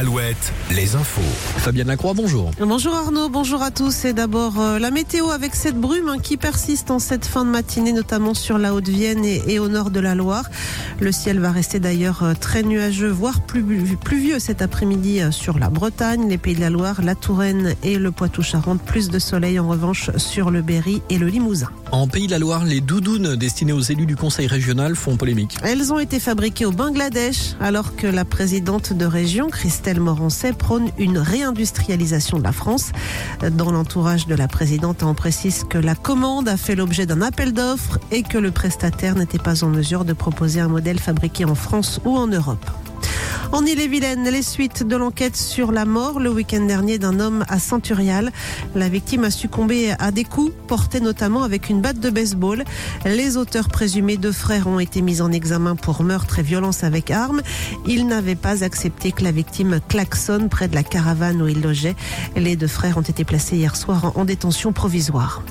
Alouette, les infos. Fabienne Lacroix, bonjour. Bonjour Arnaud, bonjour à tous. Et d'abord euh, la météo avec cette brume hein, qui persiste en cette fin de matinée, notamment sur la Haute-Vienne et, et au nord de la Loire. Le ciel va rester d'ailleurs euh, très nuageux, voire plus, pluvieux cet après-midi euh, sur la Bretagne, les Pays de la Loire, la Touraine et le Poitou-Charentes. Plus de soleil en revanche sur le Berry et le Limousin. En Pays de la Loire, les doudounes destinées aux élus du Conseil régional font polémique. Elles ont été fabriquées au Bangladesh alors que la présidente de région, Christelle Prône une réindustrialisation de la France. Dans l'entourage de la présidente, on précise que la commande a fait l'objet d'un appel d'offres et que le prestataire n'était pas en mesure de proposer un modèle fabriqué en France ou en Europe. En Ille-et-Vilaine, les suites de l'enquête sur la mort le week-end dernier d'un homme à Saint-Urial. La victime a succombé à des coups portés notamment avec une batte de baseball. Les auteurs présumés deux frères ont été mis en examen pour meurtre et violence avec arme. Ils n'avaient pas accepté que la victime klaxonne près de la caravane où il logeait. Les deux frères ont été placés hier soir en détention provisoire.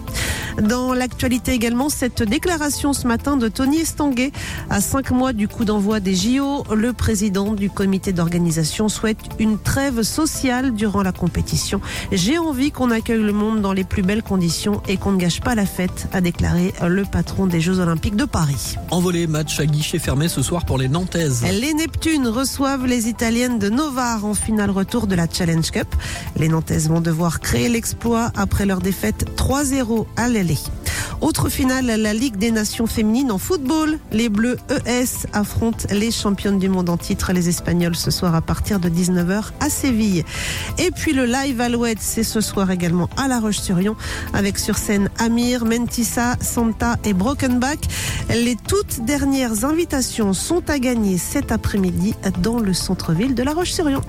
Dans l'actualité également, cette déclaration ce matin de Tony Estanguet. À cinq mois du coup d'envoi des JO, le président du comité d'organisation souhaite une trêve sociale durant la compétition. J'ai envie qu'on accueille le monde dans les plus belles conditions et qu'on ne gâche pas la fête, a déclaré le patron des Jeux Olympiques de Paris. Envolé, match à guichet fermé ce soir pour les Nantaises. Les Neptunes reçoivent les Italiennes de Novare en finale retour de la Challenge Cup. Les Nantaises vont devoir créer l'exploit après leur défaite 3-0 à Autre finale, la Ligue des Nations féminines en football. Les Bleus ES affrontent les championnes du monde en titre, les Espagnols, ce soir à partir de 19h à Séville. Et puis le live Alouette, c'est ce soir également à La Roche-sur-Yon, avec sur scène Amir, Mentissa, Santa et Brokenback. Les toutes dernières invitations sont à gagner cet après-midi dans le centre-ville de La Roche-sur-Yon.